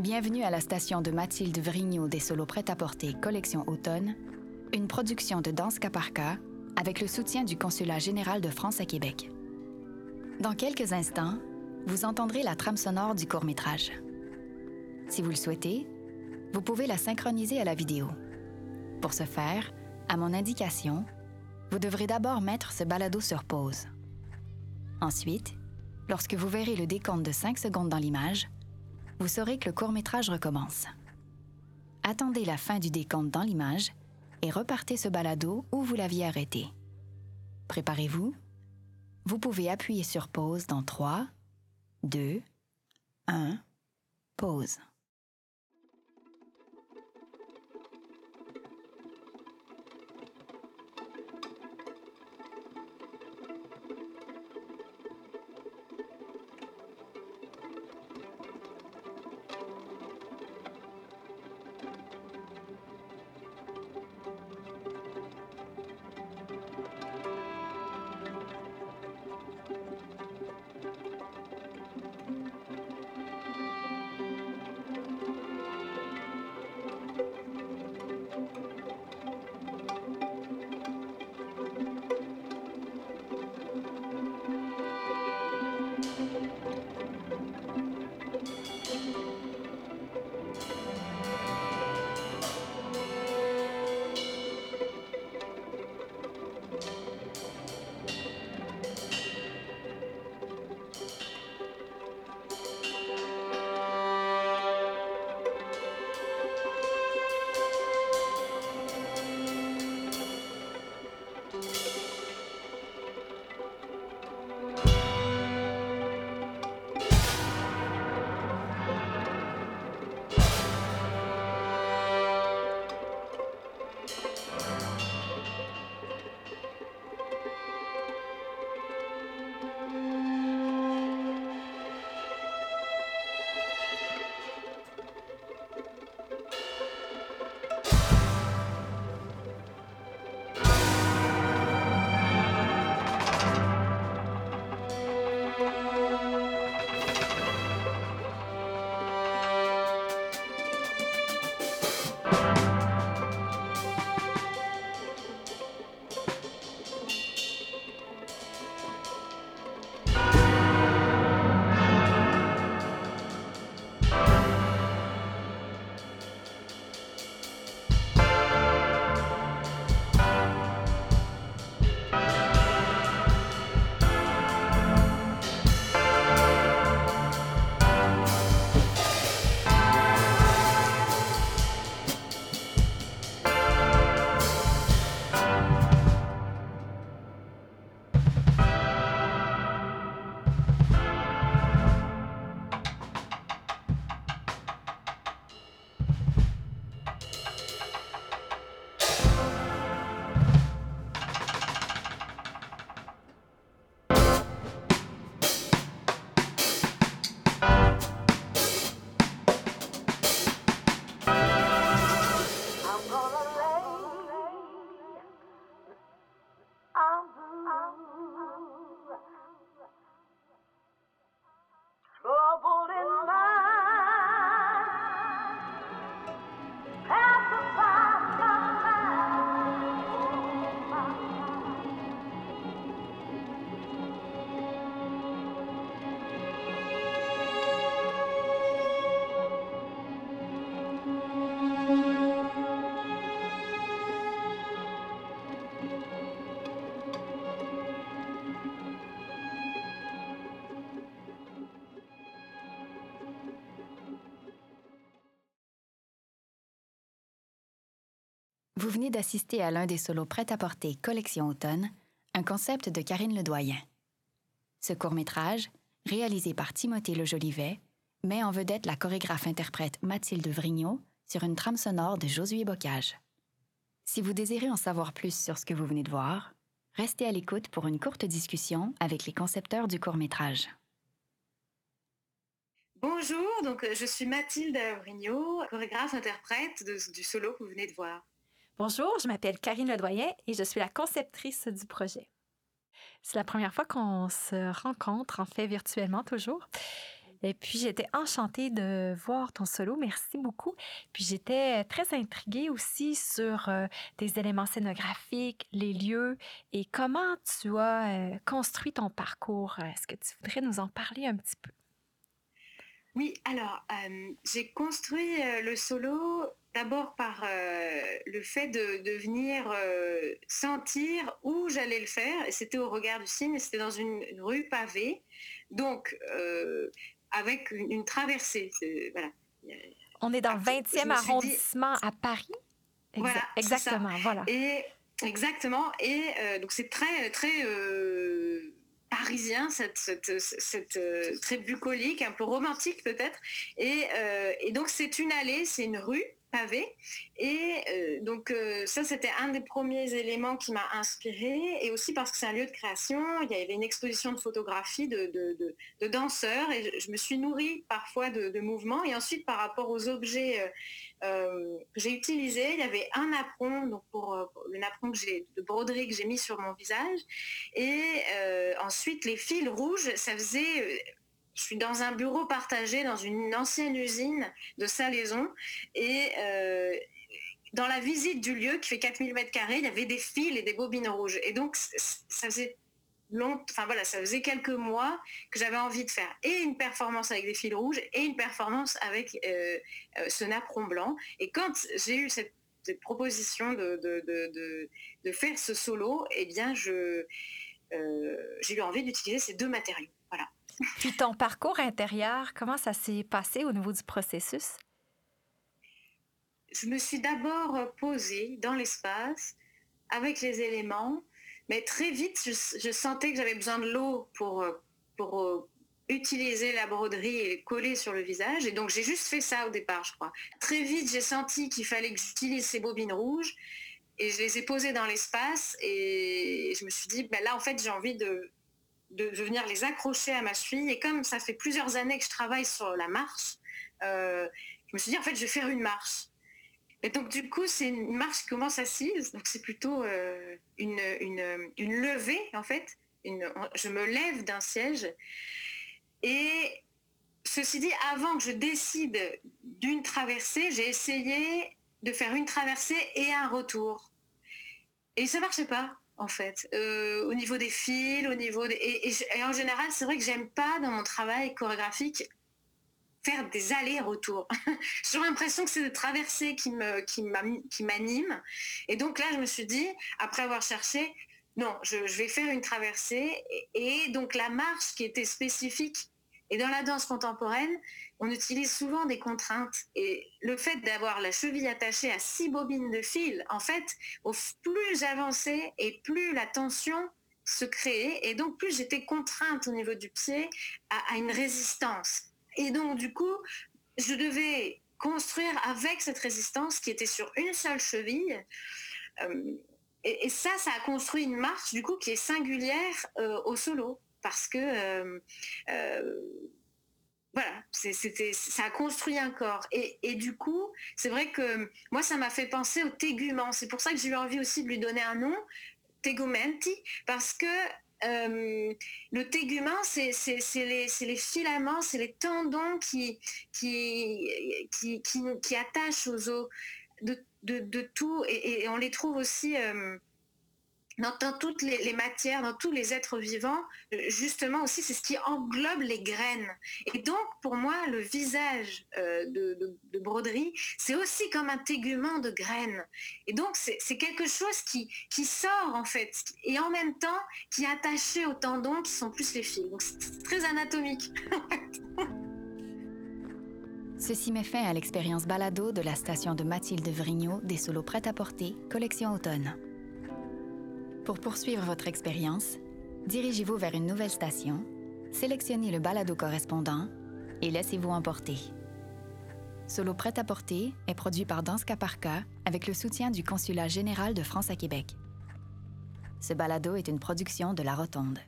Bienvenue à la station de Mathilde Vrignaud des solos prêt-à-porter Collection Automne, une production de Danse Caparca avec le soutien du Consulat général de France à Québec. Dans quelques instants, vous entendrez la trame sonore du court-métrage. Si vous le souhaitez, vous pouvez la synchroniser à la vidéo. Pour ce faire, à mon indication, vous devrez d'abord mettre ce balado sur pause. Ensuite, lorsque vous verrez le décompte de 5 secondes dans l'image, vous saurez que le court-métrage recommence. Attendez la fin du décompte dans l'image et repartez ce balado où vous l'aviez arrêté. Préparez-vous. Vous pouvez appuyer sur pause dans 3, 2, 1, pause. Oh. Vous venez d'assister à l'un des solos prêt-à-porter Collection Automne, un concept de Karine Ledoyen. Ce court-métrage, réalisé par Timothée Le Jolivet, met en vedette la chorégraphe-interprète Mathilde Vrignaud sur une trame sonore de Josué Bocage. Si vous désirez en savoir plus sur ce que vous venez de voir, restez à l'écoute pour une courte discussion avec les concepteurs du court-métrage. Bonjour, donc je suis Mathilde Vrignaud, chorégraphe-interprète du solo que vous venez de voir. Bonjour, je m'appelle Karine Ledoyen et je suis la conceptrice du projet. C'est la première fois qu'on se rencontre, en fait virtuellement toujours. Et puis, j'étais enchantée de voir ton solo. Merci beaucoup. Puis, j'étais très intriguée aussi sur euh, tes éléments scénographiques, les lieux et comment tu as euh, construit ton parcours. Est-ce que tu voudrais nous en parler un petit peu? Oui, alors, euh, j'ai construit le solo d'abord par le fait de, venir sentir où j'allais le faire. Et c'était au regard du cygne, c'était dans une, rue pavée. Donc, avec une, traversée. On est dans le 20e arrondissement à Paris. voilà, exactement, voilà. Et exactement. Et euh, donc c'est très très euh, parisien, cette, cette, euh, très bucolique, un peu romantique peut-être. Et, et donc c'est une allée, c'est une rue pavé. Et euh, donc euh, ça, c'était un des premiers éléments qui m'a inspiré. Et aussi parce que c'est un lieu de création, il y avait une exposition de photographie de, danseurs. Et je, me suis nourrie parfois de, mouvements. Et ensuite, par rapport aux objets euh, que j'ai utilisés, il y avait un napperon, donc pour, le napperon que de broderie que j'ai mis sur mon visage. Et ensuite, les fils rouges, ça faisait je suis dans un bureau partagé dans une ancienne usine de salaison et euh, dans la visite du lieu qui fait 4000 mètres carrés, il y avait des fils et des bobines rouges. Et donc, ça faisait long, enfin voilà, ça faisait quelques mois que j'avais envie de faire et une performance avec des fils rouges et une performance avec euh, euh, ce napperon blanc. Et quand j'ai eu cette, proposition de, faire ce solo, eh bien, j'ai eu envie d'utiliser ces deux matériaux. Puis ton parcours intérieur, comment ça s'est passé au niveau du processus? Je me suis d'abord posée dans l'espace avec les éléments, mais très vite, je, sentais que j'avais besoin de l'eau pour, pour euh, utiliser la broderie et coller sur le visage. Et donc, j'ai juste fait ça au départ, je crois. Très vite, j'ai senti qu'il fallait que j'utilise ces bobines rouges et je les ai posées dans l'espace et je me suis dit, ben là, en fait, j'ai envie de de, venir les accrocher à ma cheville. Et comme ça fait plusieurs années que je travaille sur la marche, euh, je me suis dit, en fait, je vais faire une marche. Et donc, du coup, c'est une marche qui commence assise. Donc, c'est plutôt euh, une, levée, en fait. Je me lève d'un siège. Et ceci dit, avant que je décide d'une traversée, j'ai essayé de faire une traversée et un retour. Et ça marchait pas en fait, euh, au niveau des fils, au niveau et, en général, c'est vrai que j'aime pas dans mon travail chorégraphique faire des allers-retours. J'ai l'impression que c'est de traverser qui me qui m'anime. Et donc là, je me suis dit, après avoir cherché, non, je, vais faire une traversée. et, donc la marche qui était spécifique et dans la danse contemporaine, on utilise souvent des contraintes. Et le fait d'avoir la cheville attachée à six bobines de fil, en fait, plus j'avançais et plus la tension se créait, et donc plus j'étais contrainte au niveau du pied à, une résistance. Et donc, du coup, je devais construire avec cette résistance qui était sur une seule cheville. Euh, et, ça, ça a construit une marche, du coup, qui est singulière euh, au solo parce que euh, euh, voilà, c'était, ça a construit un corps. Et, du coup, c'est vrai que moi, ça m'a fait penser au tégument. C'est pour ça que j'ai eu envie aussi de lui donner un nom, tegumenti, parce que euh, le tégument, c'est, les, filaments, c'est les tendons qui, qui, qui, attachent aux os de, tout. Et, on les trouve aussi dans, toutes les, matières, dans tous les êtres vivants, euh, justement aussi, c'est ce qui englobe les graines. Et donc, pour moi, le visage euh, de, broderie, c'est aussi comme un tégument de graines. Et donc, c'est quelque chose qui, sort, en fait, et en même temps, qui est attaché aux tendons qui sont plus les fils. Donc, c'est très anatomique. Ceci met fin à l'expérience balado de la station de Mathilde Vrignot des solos prêts à porter, collection automne. Pour poursuivre votre expérience, dirigez-vous vers une nouvelle station, sélectionnez le balado correspondant et laissez-vous emporter. Solo Prêt à porter est produit par Danska Parka avec le soutien du Consulat général de France à Québec. Ce balado est une production de La Rotonde.